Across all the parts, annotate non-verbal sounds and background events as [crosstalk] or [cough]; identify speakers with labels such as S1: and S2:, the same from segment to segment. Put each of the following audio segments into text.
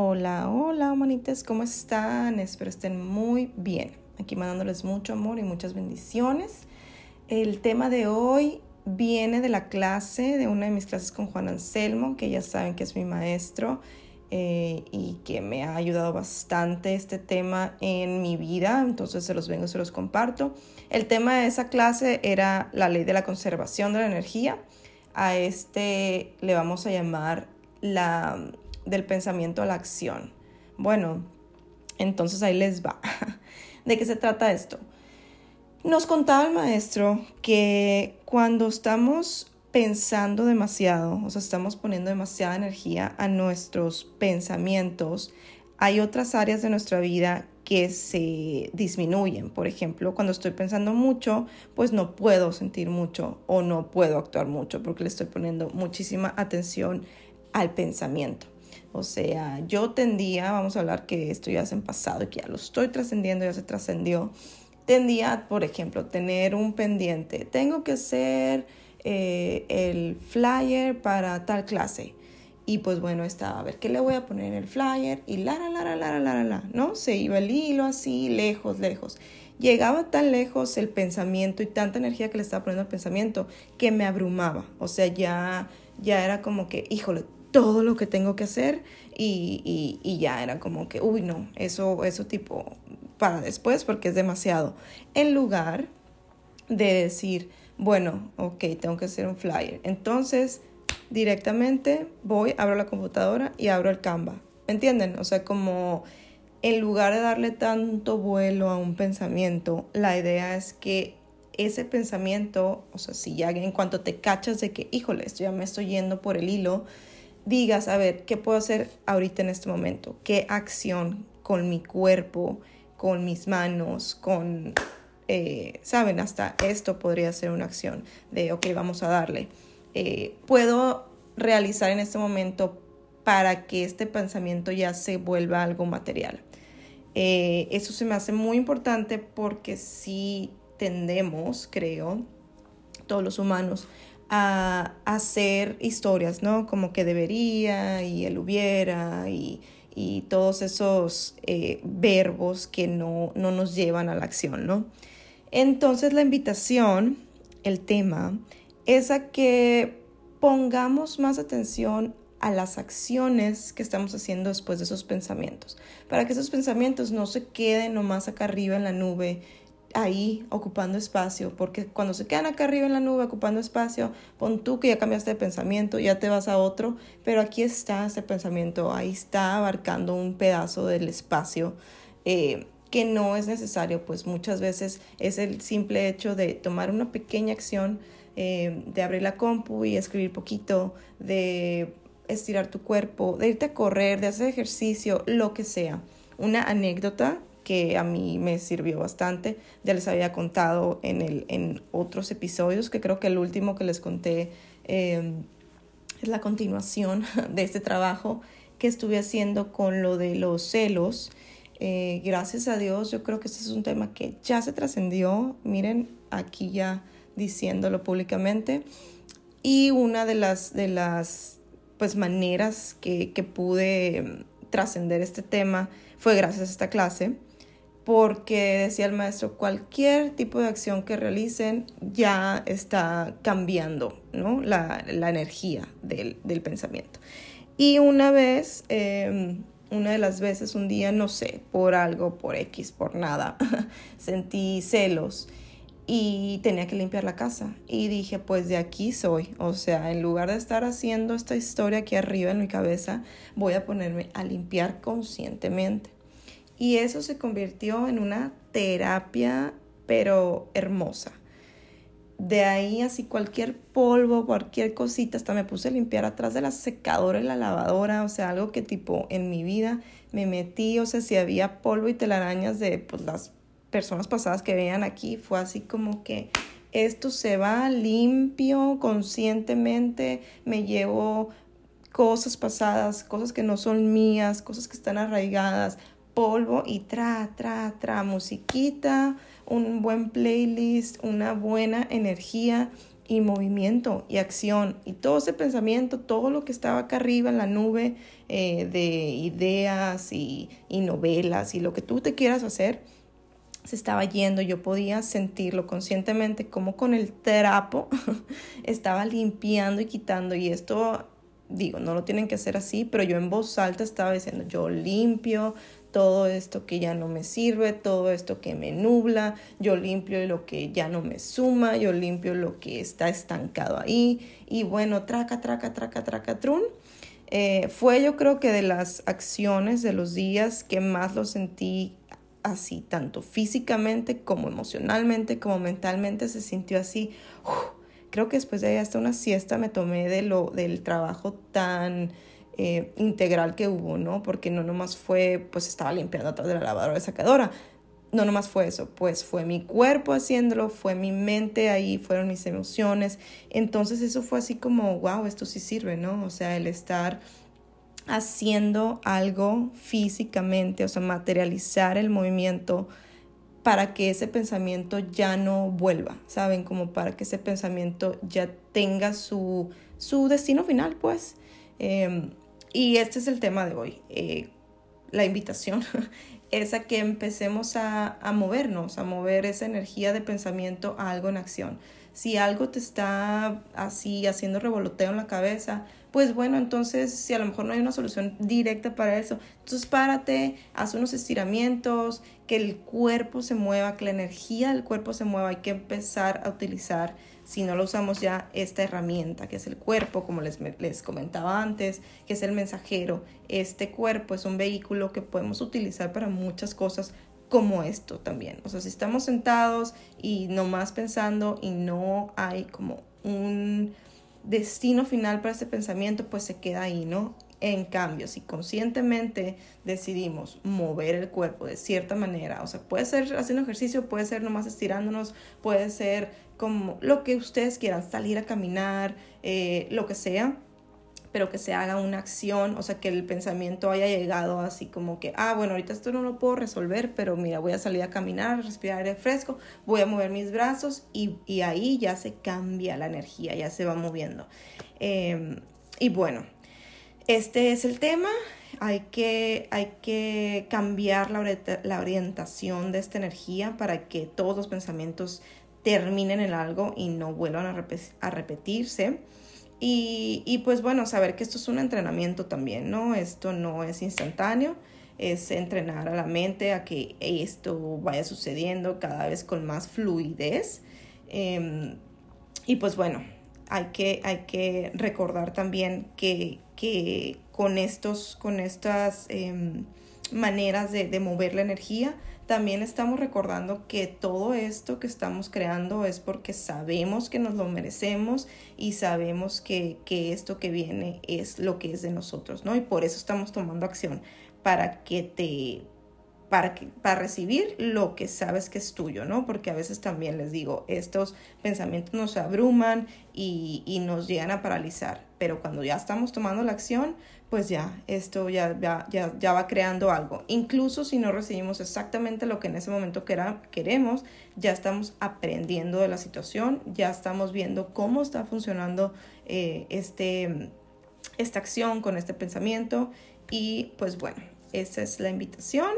S1: Hola, hola, humanitas, ¿cómo están? Espero estén muy bien. Aquí mandándoles mucho amor y muchas bendiciones. El tema de hoy viene de la clase, de una de mis clases con Juan Anselmo, que ya saben que es mi maestro eh, y que me ha ayudado bastante este tema en mi vida, entonces se los vengo, se los comparto. El tema de esa clase era la ley de la conservación de la energía. A este le vamos a llamar la del pensamiento a la acción. Bueno, entonces ahí les va. [laughs] ¿De qué se trata esto? Nos contaba el maestro que cuando estamos pensando demasiado, o sea, estamos poniendo demasiada energía a nuestros pensamientos, hay otras áreas de nuestra vida que se disminuyen. Por ejemplo, cuando estoy pensando mucho, pues no puedo sentir mucho o no puedo actuar mucho porque le estoy poniendo muchísima atención al pensamiento. O sea, yo tendía, vamos a hablar que esto ya es en pasado y que ya lo estoy trascendiendo, ya se trascendió. Tendía, por ejemplo, tener un pendiente. Tengo que hacer eh, el flyer para tal clase. Y pues bueno, estaba a ver qué le voy a poner en el flyer y la, la, la, la, la, la, la, ¿no? Se iba el hilo así, lejos, lejos. Llegaba tan lejos el pensamiento y tanta energía que le estaba poniendo al pensamiento que me abrumaba. O sea, ya, ya era como que, híjole, todo lo que tengo que hacer y, y, ya era como que, uy, no, eso, eso tipo para después porque es demasiado. En lugar de decir, bueno, ok, tengo que hacer un flyer. Entonces, directamente voy, abro la computadora y abro el Canva. ¿Entienden? O sea, como en lugar de darle tanto vuelo a un pensamiento, la idea es que ese pensamiento, o sea, si ya en cuanto te cachas de que, híjole, esto ya me estoy yendo por el hilo, digas, a ver, ¿qué puedo hacer ahorita en este momento? ¿Qué acción con mi cuerpo, con mis manos, con, eh, saben, hasta esto podría ser una acción de, ok, vamos a darle. Eh, puedo realizar en este momento para que este pensamiento ya se vuelva algo material. Eh, eso se me hace muy importante porque si tendemos, creo, todos los humanos, a hacer historias, ¿no? Como que debería y él hubiera y, todos esos eh, verbos que no, no nos llevan a la acción, ¿no? Entonces la invitación, el tema, es a que pongamos más atención a las acciones que estamos haciendo después de esos pensamientos, para que esos pensamientos no se queden nomás acá arriba en la nube ahí ocupando espacio, porque cuando se quedan acá arriba en la nube ocupando espacio, pon tú que ya cambiaste de pensamiento, ya te vas a otro, pero aquí está ese pensamiento, ahí está abarcando un pedazo del espacio eh, que no es necesario, pues muchas veces es el simple hecho de tomar una pequeña acción, eh, de abrir la compu y escribir poquito, de estirar tu cuerpo, de irte a correr, de hacer ejercicio, lo que sea. Una anécdota que a mí me sirvió bastante. Ya les había contado en, el, en otros episodios, que creo que el último que les conté em, es la continuación [laughs] de este trabajo que estuve haciendo con lo de los celos. Eh, gracias a Dios, yo creo que este es un tema que ya se trascendió. Miren, aquí ya diciéndolo públicamente. Y una de las, de las pues, maneras que, que pude em, trascender este tema fue gracias a esta clase porque decía el maestro, cualquier tipo de acción que realicen ya está cambiando ¿no? la, energía del, pensamiento. Y una vez, em, una de las veces, un día, no sé, por algo, por X, por nada, [laughs] sentí celos y tenía que limpiar la casa. Y dije, pues de aquí soy. O sea, en lugar de estar haciendo esta historia aquí arriba en mi cabeza, voy a ponerme a limpiar conscientemente. Y eso se convirtió en una terapia, pero hermosa. De ahí así cualquier polvo, cualquier cosita, hasta me puse a limpiar atrás de la secadora y la lavadora, o sea, algo que tipo en mi vida me metí, o sea, si había polvo y telarañas de pues, las personas pasadas que veían aquí, fue así como que esto se va limpio, conscientemente, me llevo cosas pasadas, cosas que no son mías, cosas que están arraigadas, polvo y tra, tra, tra, musiquita, un buen playlist, una buena energía y movimiento y acción. Y todo ese pensamiento, todo lo que estaba acá arriba en la nube eh, de ideas y, y novelas y lo que tú te quieras hacer, se estaba yendo, yo podía sentirlo conscientemente como con el trapo [laughs] estaba limpiando y quitando. Y esto digo, no lo tienen que hacer así, pero yo en voz alta estaba diciendo, yo limpio todo esto que ya no me sirve, todo esto que me nubla, yo limpio lo que ya no me suma, yo limpio lo que está estancado ahí y bueno, traca, traca, traca, traca, trun. Eh, fue yo creo que de las acciones de los días que más lo sentí así, tanto físicamente como emocionalmente, como mentalmente, se sintió así. creo que después de ahí hasta una siesta me tomé de lo, del trabajo tan eh, integral que hubo, ¿no? Porque no nomás fue, pues estaba limpiando atrás de la lavadora de sacadora. No nomás fue eso, pues fue mi cuerpo haciéndolo, fue mi mente ahí, fueron mis emociones. Entonces eso fue así como, wow, esto sí sirve, ¿no? O sea, el estar haciendo algo físicamente, o sea, materializar el movimiento para que ese pensamiento ya no vuelva, ¿saben? Como para que ese pensamiento ya tenga su, su destino final, pues. Em, y este es el tema de hoy. Eh, la invitación [laughs] es a que empecemos a, a movernos, a mover esa energía de pensamiento a algo en acción. Si algo te está así haciendo revoloteo en la cabeza, pues bueno, entonces si a lo mejor no hay una solución directa para eso, entonces párate, haz unos estiramientos, que el cuerpo se mueva, que la energía del cuerpo se mueva, hay que empezar a utilizar, si no lo usamos ya, esta herramienta que es el cuerpo, como les, les comentaba antes, que es el mensajero. Este cuerpo es un vehículo que podemos utilizar para muchas cosas como esto también. O sea, si estamos sentados y nomás pensando y no hay como un destino final para este pensamiento, pues se queda ahí, ¿no? En cambio, si conscientemente decidimos mover el cuerpo de cierta manera, o sea, puede ser haciendo ejercicio, puede ser nomás estirándonos, puede ser como lo que ustedes quieran, salir a caminar, eh, lo que sea, pero que se haga una acción, o sea, que el pensamiento haya llegado así como que, ah, bueno, ahorita esto no lo puedo resolver, pero mira, voy a salir a caminar, respirar aire fresco, voy a mover mis brazos y, y ahí ya se cambia la energía, ya se va moviendo. Em, y bueno, este es el tema. Hay que, hay que cambiar la, la orientación de esta energía para que todos los pensamientos terminen en algo y no vuelvan a, repetirse. Y, y, pues bueno, saber que esto es un entrenamiento también, ¿no? Esto no es instantáneo, es entrenar a la mente a que esto vaya sucediendo cada vez con más fluidez. Em, y pues bueno, hay que, hay que recordar también que, que con, estos, con estas em, maneras de, de mover la energía, también estamos recordando que todo esto que estamos creando es porque sabemos que nos lo merecemos y sabemos que, que, esto que viene es lo que es de nosotros, ¿no? Y por eso estamos tomando acción para que te para, para recibir lo que sabes que es tuyo, ¿no? Porque a veces también les digo, estos pensamientos nos abruman y, y nos llegan a paralizar, pero cuando ya estamos tomando la acción, pues ya, esto ya, ya, ya, ya va creando algo. Incluso si no recibimos exactamente lo que en ese momento queremos, ya estamos aprendiendo de la situación, ya estamos viendo cómo está funcionando eh, este, esta acción con este pensamiento. Y pues bueno, esa es la invitación.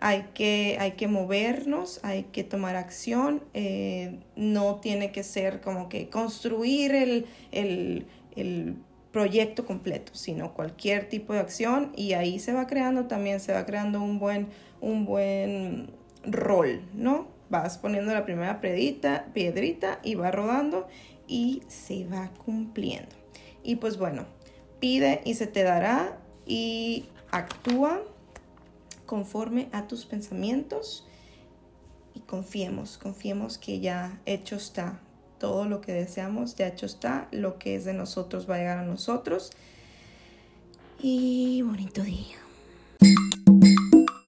S1: Hay que, hay que movernos, hay que tomar acción, eh, no tiene que ser como que construir el, el, el, proyecto completo, sino cualquier tipo de acción y ahí se va creando también, se va creando un buen, un buen rol, ¿no? Vas poniendo la primera piedrita, piedrita y va rodando y se va cumpliendo. Y pues bueno, pide y se te dará y actúa conforme a tus pensamientos y confiemos, confiemos que ya hecho está. Todo lo que deseamos ya hecho está, lo que es de nosotros va a llegar a nosotros. Y bonito día.